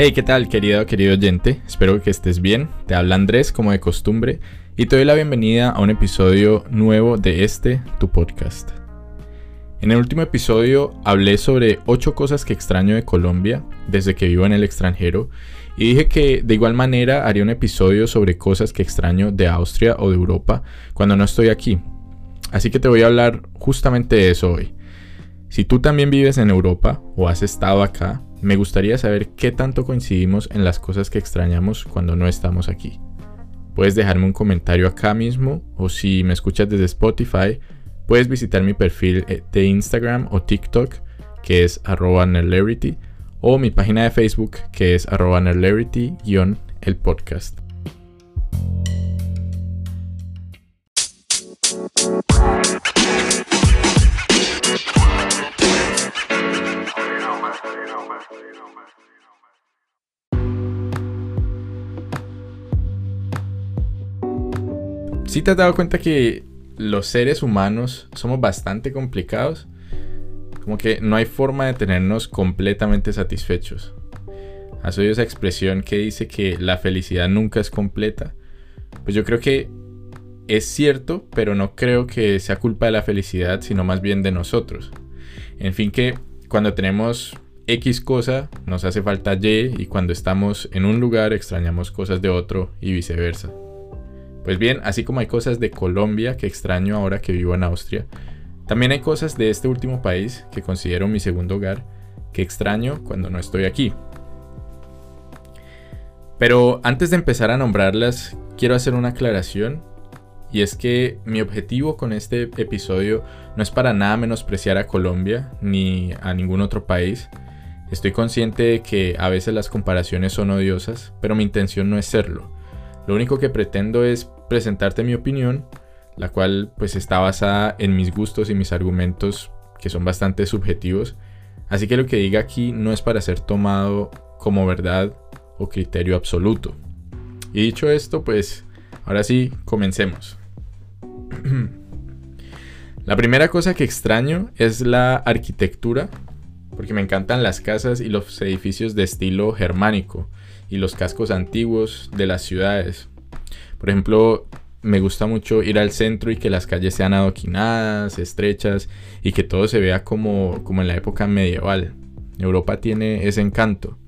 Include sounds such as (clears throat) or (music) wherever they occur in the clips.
Hey, ¿qué tal, querido, querido oyente? Espero que estés bien. Te habla Andrés, como de costumbre, y te doy la bienvenida a un episodio nuevo de este, tu podcast. En el último episodio hablé sobre 8 cosas que extraño de Colombia desde que vivo en el extranjero y dije que de igual manera haría un episodio sobre cosas que extraño de Austria o de Europa cuando no estoy aquí. Así que te voy a hablar justamente de eso hoy. Si tú también vives en Europa o has estado acá, me gustaría saber qué tanto coincidimos en las cosas que extrañamos cuando no estamos aquí. Puedes dejarme un comentario acá mismo o si me escuchas desde Spotify, puedes visitar mi perfil eh, de Instagram o TikTok que es arroba o mi página de Facebook que es arroba el podcast. Si te has dado cuenta que los seres humanos somos bastante complicados? Como que no hay forma de tenernos completamente satisfechos. ¿Has oído esa expresión que dice que la felicidad nunca es completa? Pues yo creo que es cierto, pero no creo que sea culpa de la felicidad, sino más bien de nosotros. En fin, que cuando tenemos X cosa, nos hace falta Y y cuando estamos en un lugar extrañamos cosas de otro y viceversa. Pues bien, así como hay cosas de Colombia que extraño ahora que vivo en Austria, también hay cosas de este último país que considero mi segundo hogar que extraño cuando no estoy aquí. Pero antes de empezar a nombrarlas, quiero hacer una aclaración y es que mi objetivo con este episodio no es para nada menospreciar a Colombia ni a ningún otro país. Estoy consciente de que a veces las comparaciones son odiosas, pero mi intención no es serlo. Lo único que pretendo es presentarte mi opinión, la cual pues está basada en mis gustos y mis argumentos que son bastante subjetivos. Así que lo que diga aquí no es para ser tomado como verdad o criterio absoluto. Y dicho esto, pues ahora sí, comencemos. (clears throat) la primera cosa que extraño es la arquitectura, porque me encantan las casas y los edificios de estilo germánico y los cascos antiguos de las ciudades. Por ejemplo, me gusta mucho ir al centro y que las calles sean adoquinadas, estrechas y que todo se vea como, como en la época medieval. Europa tiene ese encanto.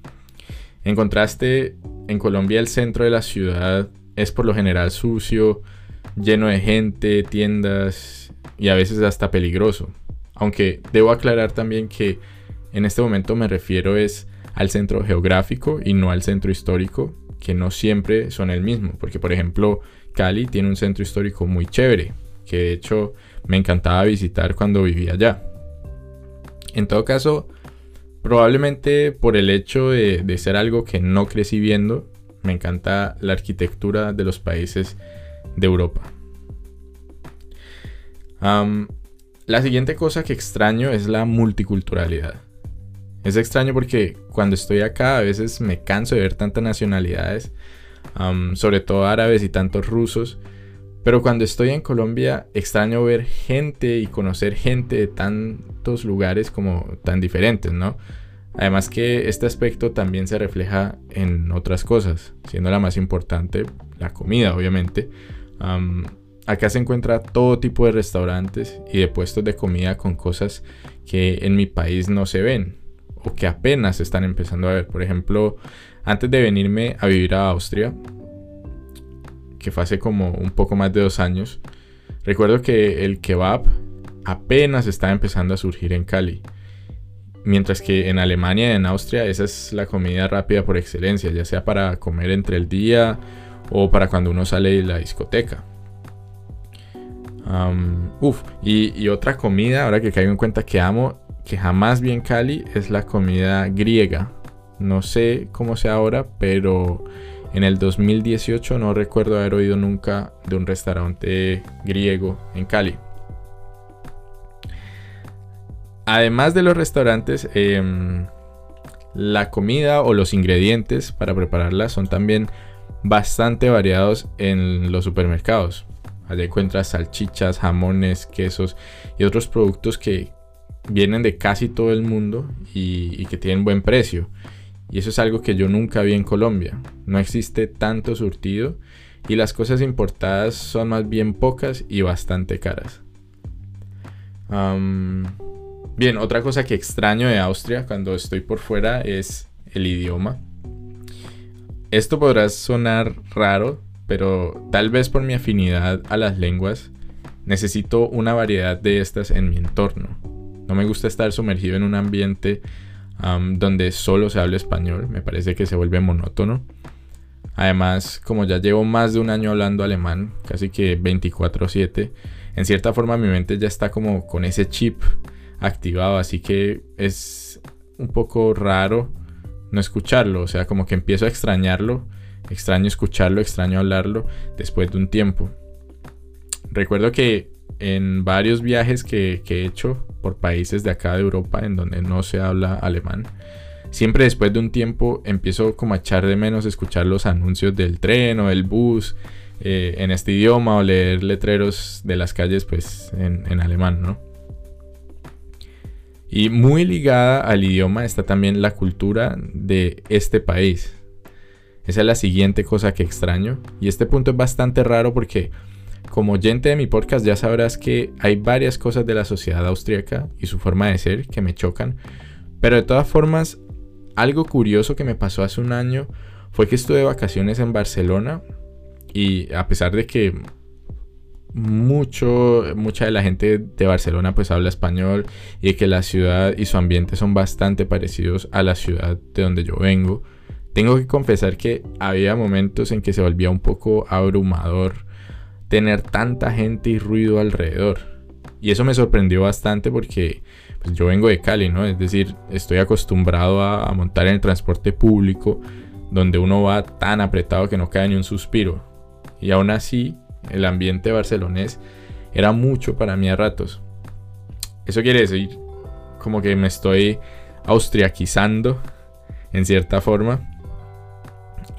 En contraste, en Colombia el centro de la ciudad es por lo general sucio, lleno de gente, tiendas y a veces hasta peligroso. Aunque debo aclarar también que en este momento me refiero es al centro geográfico y no al centro histórico, que no siempre son el mismo, porque por ejemplo Cali tiene un centro histórico muy chévere, que de hecho me encantaba visitar cuando vivía allá. En todo caso, probablemente por el hecho de, ser algo que no crecí viendo, me encanta la arquitectura de los países de Europa. la siguiente cosa que extraño es la multiculturalidad. Es extraño porque cuando estoy acá a veces me canso de ver tantas nacionalidades, sobre todo árabes y tantos rusos. Pero cuando estoy en Colombia extraño ver gente y conocer gente de tantos lugares como tan diferentes, ¿no? Además que este aspecto también se refleja en otras cosas, siendo la más importante la comida, obviamente. acá se encuentra todo tipo de restaurantes y de puestos de comida con cosas que en mi país no se ven o que apenas están empezando a ver. Por ejemplo, antes de venirme a vivir a Austria, que fue hace como un poco más de dos años, recuerdo que el kebab apenas estaba empezando a surgir en Cali. Mientras que en Alemania y en Austria esa es la comida rápida por excelencia, ya sea para comer entre el día o para cuando uno sale de la discoteca. uf, y, y, otra comida, ahora que caigo en cuenta que amo, que jamás vi en Cali es la comida griega. No sé cómo sea ahora, pero en el 2018 no recuerdo haber oído nunca de un restaurante griego en Cali. Además de los restaurantes, em, la comida o los ingredientes para prepararla son también bastante variados en los supermercados. Allí encuentras salchichas, jamones, quesos y otros productos que, vienen de casi todo el mundo y, que tienen buen precio. Y eso es algo que yo nunca vi en Colombia. No existe tanto surtido y las cosas importadas son más bien pocas y bastante caras. bien, otra cosa que extraño de Austria cuando estoy por fuera es el idioma. Esto podrá sonar raro, pero tal vez por mi afinidad a las lenguas, necesito una variedad de estas en mi entorno. No me gusta estar sumergido en un ambiente donde solo se habla español, me parece que se vuelve monótono. Además, como ya llevo más de un año hablando alemán, casi que 24/7, en cierta forma mi mente ya está como con ese chip activado, así que es un poco raro no escucharlo, o sea, como que empiezo a extrañarlo, extraño escucharlo, extraño hablarlo después de un tiempo. Recuerdo que en varios viajes que, he hecho por países de acá de Europa en donde no se habla alemán, siempre después de un tiempo empiezo como a echar de menos escuchar los anuncios del tren o del bus eh, en este idioma o leer letreros de las calles pues en, en alemán, ¿no? Y muy ligada al idioma está también la cultura de este país. Esa es la siguiente cosa que extraño. Y este punto es bastante raro porque como oyente de mi podcast ya sabrás que hay varias cosas de la sociedad austríaca y su forma de ser que me chocan. Pero de todas formas, algo curioso que me pasó hace un año fue que estuve de vacaciones en Barcelona y a pesar de que mucho, mucha de la gente de Barcelona pues habla español y que la ciudad y su ambiente son bastante parecidos a la ciudad de donde yo vengo. Tengo que confesar que había momentos en que se volvía un poco abrumador tener tanta gente y ruido alrededor. Y eso me sorprendió bastante porque pues, yo vengo de Cali, ¿no? Es decir, estoy acostumbrado a, a montar en el transporte público donde uno va tan apretado que no cae ni un suspiro. Y aún así el ambiente barcelonés era mucho para mí a ratos. Eso quiere decir como que me estoy austriaquizando en cierta forma.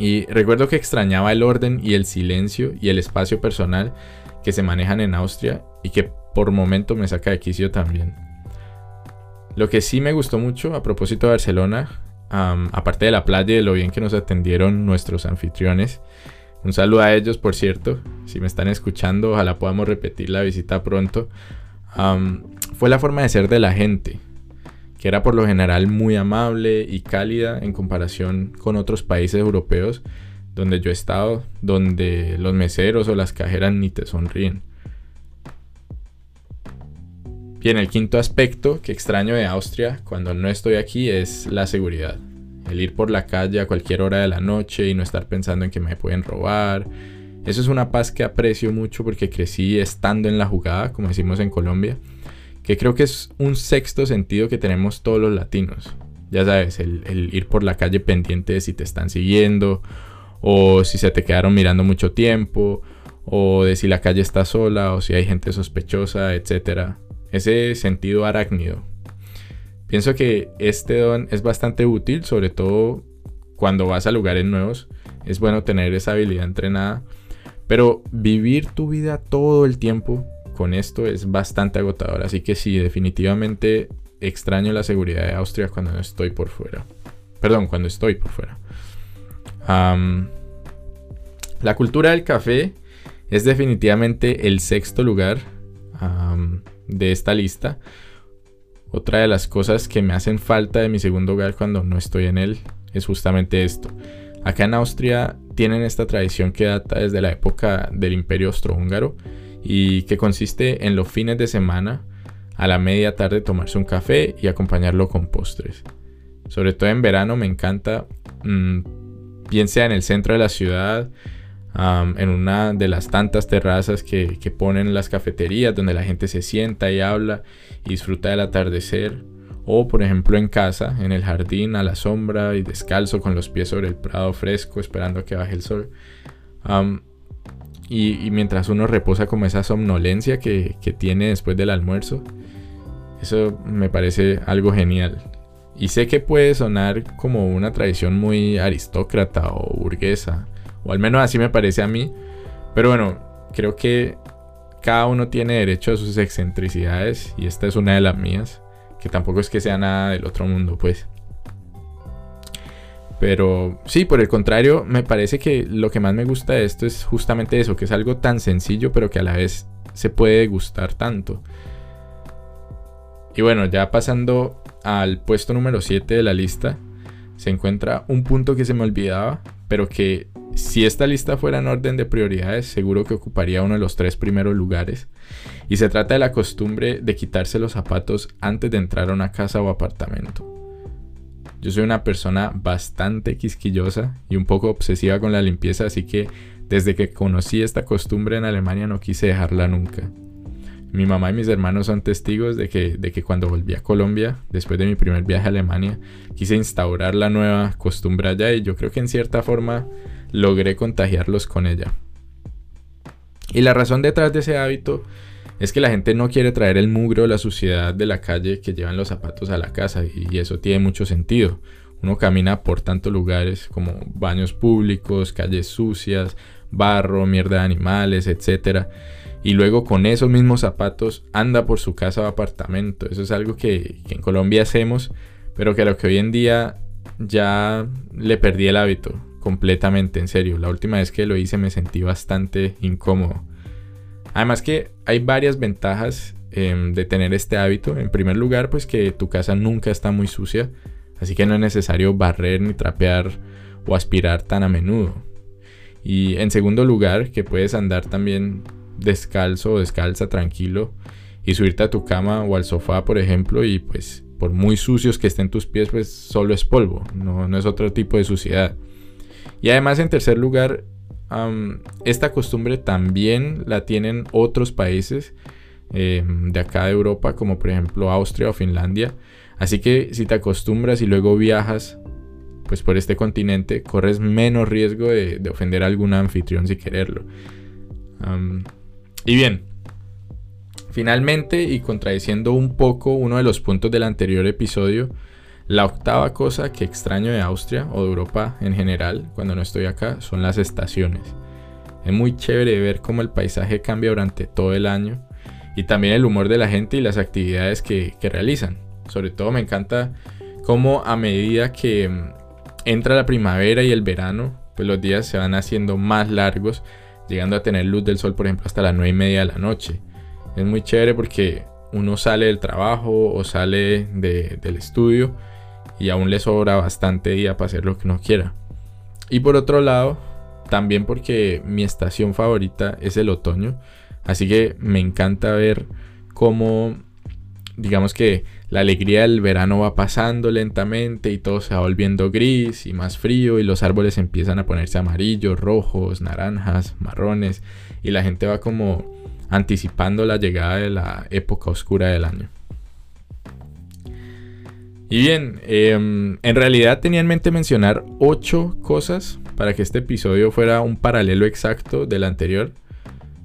Y recuerdo que extrañaba el orden y el silencio y el espacio personal que se manejan en Austria y que por momento me saca de quicio también. Lo que sí me gustó mucho a propósito de Barcelona, aparte de la playa y de lo bien que nos atendieron nuestros anfitriones, un saludo a ellos, por cierto. Si me están escuchando, ojalá podamos repetir la visita pronto. fue la forma de ser de la gente, que era por lo general muy amable y cálida en comparación con otros países europeos donde yo he estado, donde los meseros o las cajeras ni te sonríen. Bien, el quinto aspecto que extraño de Austria cuando no estoy aquí es la seguridad el ir por la calle a cualquier hora de la noche y no estar pensando en que me pueden robar. Eso es una paz que aprecio mucho porque crecí estando en la jugada, como decimos en Colombia, que creo que es un sexto sentido que tenemos todos los latinos. Ya sabes, el, ir por la calle pendiente de si te están siguiendo, o si se te quedaron mirando mucho tiempo, o de si la calle está sola, o si hay gente sospechosa, etc. Ese sentido arácnido Pienso que este don es bastante útil, sobre todo cuando vas a lugares nuevos. Es bueno tener esa habilidad entrenada. Pero vivir tu vida todo el tiempo con esto es bastante agotador. Así que sí, definitivamente extraño la seguridad de Austria cuando no estoy por fuera. Perdón, cuando estoy por fuera. la cultura del café es definitivamente el sexto lugar de esta lista. Otra de las cosas que me hacen falta de mi segundo hogar cuando no estoy en él es justamente esto. Acá en Austria tienen esta tradición que data desde la época del Imperio Austrohúngaro y que consiste en los fines de semana a la media tarde tomarse un café y acompañarlo con postres. Sobre todo en verano me encanta, mm, bien sea en el centro de la ciudad, en una de las tantas terrazas que, que, ponen las cafeterías donde la gente se sienta y habla y disfruta del atardecer. O por ejemplo en casa, en el jardín, a la sombra y descalzo con los pies sobre el prado fresco esperando que baje el sol. Y, mientras uno reposa como esa somnolencia que, que tiene después del almuerzo. Eso me parece algo genial. Y sé que puede sonar como una tradición muy aristócrata o burguesa o al menos así me parece a mí. Pero bueno, creo que cada uno tiene derecho a sus excentricidades y esta es una de las mías, que tampoco es que sea nada del otro mundo, pues. Pero sí, por el contrario, me parece que lo que más me gusta de esto es justamente eso, que es algo tan sencillo pero que a la vez se puede gustar tanto. Y bueno, ya pasando al puesto número 7 de la lista, se encuentra un punto que se me olvidaba, pero que si esta lista fuera en orden de prioridades, seguro que ocuparía uno de los tres primeros lugares. Y se trata de la costumbre de quitarse los zapatos antes de entrar a una casa o apartamento. Yo soy una persona bastante quisquillosa y un poco obsesiva con la limpieza, así que desde que conocí esta costumbre en Alemania no quise dejarla nunca. Mi mamá y mis hermanos son testigos de que, de que cuando volví a Colombia, después de mi primer viaje a Alemania, quise instaurar la nueva costumbre allá y yo creo que en cierta forma logré contagiarlos con ella. Y la razón detrás de ese hábito es que la gente no quiere traer el mugre o la suciedad de la calle que llevan los zapatos a la casa y eso tiene mucho sentido. Uno camina por tantos lugares como baños públicos, calles sucias, barro, mierda de animales, etc. Y luego con esos mismos zapatos anda por su casa o apartamento. Eso es algo que, que en Colombia hacemos, pero que a lo que hoy en día ya le perdí el hábito completamente, en serio. La última vez que lo hice me sentí bastante incómodo. Además que hay varias ventajas em, de tener este hábito. En primer lugar, pues que tu casa nunca está muy sucia, así que no es necesario barrer ni trapear o aspirar tan a menudo. Y en segundo lugar, que puedes andar también descalzo o descalza tranquilo y subirte a tu cama o al sofá, por ejemplo, y pues por muy sucios que estén tus pies, pues solo es polvo, no, no es otro tipo de suciedad. Y además, en tercer lugar, esta costumbre también la tienen otros países em, de acá de Europa, como por ejemplo Austria o Finlandia. Así que si te acostumbras y luego viajas pues por este continente, corres menos riesgo de, ofender a algún anfitrión si quererlo. y bien, finalmente y contradiciendo un poco uno de los puntos del anterior episodio, la octava cosa que extraño de Austria o de Europa en general cuando no estoy acá son las estaciones. Es muy chévere ver cómo el paisaje cambia durante todo el año y también el humor de la gente y las actividades que, realizan. Sobre todo me encanta cómo a medida que mm, entra la primavera y el verano, pues los días se van haciendo más largos, llegando a tener luz del sol, por ejemplo, hasta las 9 y media de la noche. Es muy chévere porque uno sale del trabajo o sale del estudio y aún le sobra bastante día para hacer lo que uno quiera. Y por otro lado, también porque mi estación favorita es el otoño, así que me encanta ver cómo, digamos que la alegría del verano va pasando lentamente y todo se va volviendo gris y más frío y los árboles empiezan a ponerse amarillos, rojos, naranjas, marrones y la gente va como anticipando la llegada de la época oscura del año. Y bien, em, en realidad tenía en mente mencionar 8 cosas para que este episodio fuera un paralelo exacto del anterior.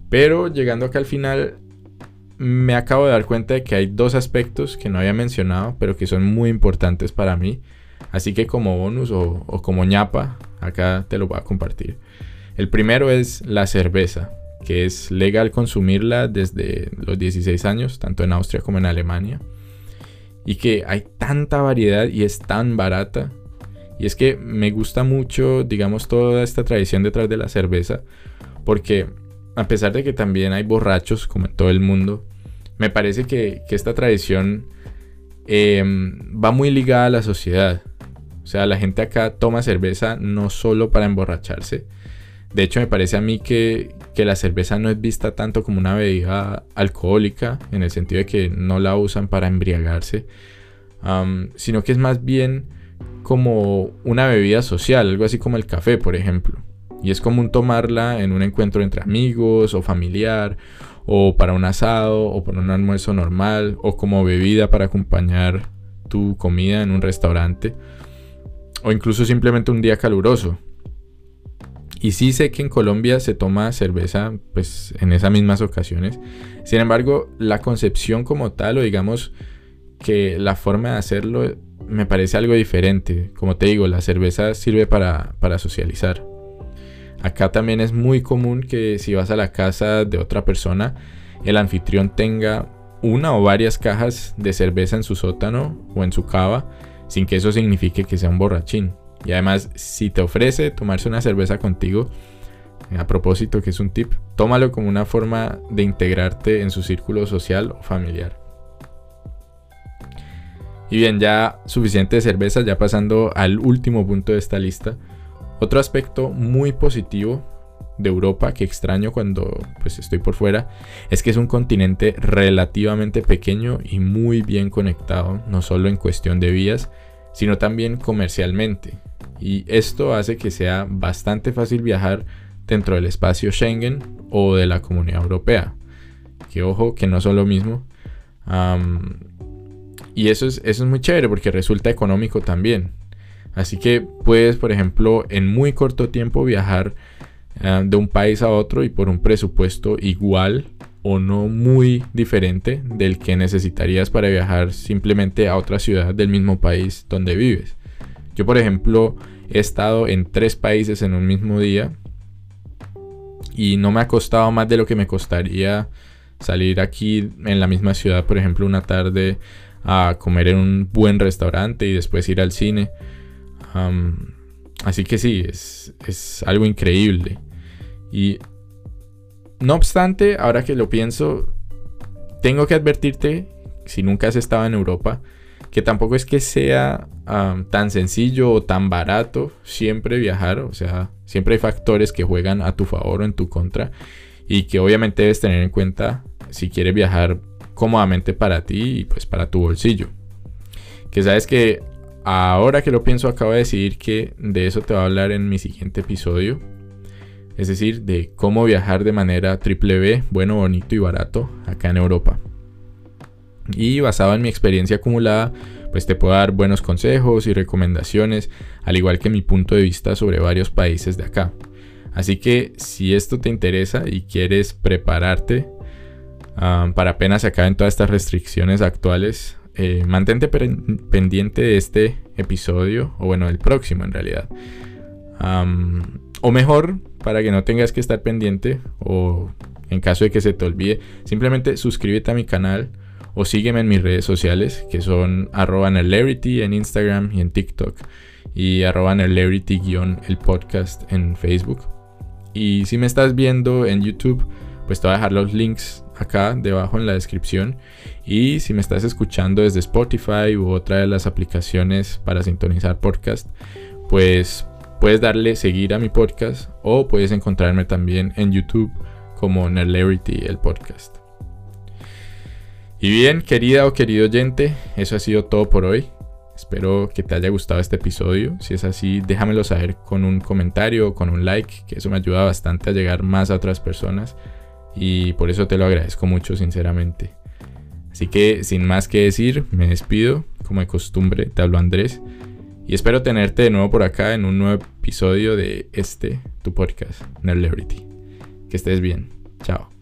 Pero llegando acá al final, me acabo de dar cuenta de que hay dos aspectos que no había mencionado, pero que son muy importantes para mí. Así que como bonus o, o como ñapa, acá te lo voy a compartir. El primero es la cerveza, que es legal consumirla desde los 16 años, tanto en Austria como en Alemania y que hay tanta variedad y es tan barata. Y es que me gusta mucho, digamos, toda esta tradición detrás de la cerveza, porque a pesar de que también hay borrachos, como en todo el mundo, me parece que, esta tradición em, va muy ligada a la sociedad. O sea, la gente acá toma cerveza no solo para emborracharse. De hecho, me parece a mí que, que la cerveza no es vista tanto como una bebida alcohólica, en el sentido de que no la usan para embriagarse, sino que es más bien como una bebida social, algo así como el café, por ejemplo. Y es común tomarla en un encuentro entre amigos o familiar, o para un asado, o para un almuerzo normal, o como bebida para acompañar tu comida en un restaurante, o incluso simplemente un día caluroso. Y sí sé que en Colombia se toma cerveza pues en esas mismas ocasiones. Sin embargo, la concepción como tal o digamos que la forma de hacerlo me parece algo diferente. Como te digo, la cerveza sirve para, para socializar. Acá también es muy común que si vas a la casa de otra persona, el anfitrión tenga una o varias cajas de cerveza en su sótano o en su cava, sin que eso signifique que sea un borrachín. Y además, si te ofrece tomarse una cerveza contigo, a propósito que es un tip, tómalo como una forma de integrarte en su círculo social o familiar. Y bien, ya suficiente de cerveza, ya pasando al último punto de esta lista. Otro aspecto muy positivo de Europa que extraño cuando pues estoy por fuera es que es un continente relativamente pequeño y muy bien conectado, no solo en cuestión de vías, sino también comercialmente. Y esto hace que sea bastante fácil viajar dentro del espacio Schengen o de la Comunidad Europea. Que ojo, que no son lo mismo. y eso es, eso es muy chévere porque resulta económico también. Así que puedes, por ejemplo, en muy corto tiempo viajar eh, de un país a otro y por un presupuesto igual o no muy diferente del que necesitarías para viajar simplemente a otra ciudad del mismo país donde vives. Yo, por ejemplo, he estado en tres países en un mismo día y no me ha costado más de lo que me costaría salir aquí en la misma ciudad, por ejemplo, una tarde a comer en un buen restaurante y después ir al cine. así que sí, es, es algo increíble. Y no obstante, ahora que lo pienso, tengo que advertirte, si nunca has estado en Europa, que tampoco es que sea tan sencillo o tan barato siempre viajar, o sea, siempre hay factores que juegan a tu favor o en tu contra y que obviamente debes tener en cuenta si quieres viajar cómodamente para ti y pues para tu bolsillo. Que sabes que ahora que lo pienso acabo de decidir que de eso te voy a hablar en mi siguiente episodio es decir, de cómo viajar de manera triple B, bueno, bonito y barato acá en Europa. Y basado en mi experiencia acumulada, pues te puedo dar buenos consejos y recomendaciones, al igual que mi punto de vista sobre varios países de acá. Así que si esto te interesa y quieres prepararte um, para apenas se acaben todas estas restricciones actuales, eh, mantente pendiente de este episodio, o bueno, el próximo en realidad. O mejor, para que no tengas que estar pendiente o en caso de que se te olvide, simplemente suscríbete a mi canal o sígueme en mis redes sociales que son arroba en Instagram y en TikTok y arroba el podcast en Facebook. Y si me estás viendo en YouTube, pues te voy a dejar los links acá debajo en la descripción. Y si me estás escuchando desde Spotify u otra de las aplicaciones para sintonizar podcast, pues Puedes darle seguir a mi podcast o puedes encontrarme también en YouTube como Nerlarity el podcast. Y bien, querida o querido oyente, eso ha sido todo por hoy. Espero que te haya gustado este episodio. Si es así, déjamelo saber con un comentario o con un like, que eso me ayuda bastante a llegar más a otras personas. Y por eso te lo agradezco mucho, sinceramente. Así que, sin más que decir, me despido. Como de costumbre, te hablo Andrés. Y espero tenerte de nuevo por acá en un nuevo episodio de este, tu podcast, Nerlebrity. Que estés bien. Chao.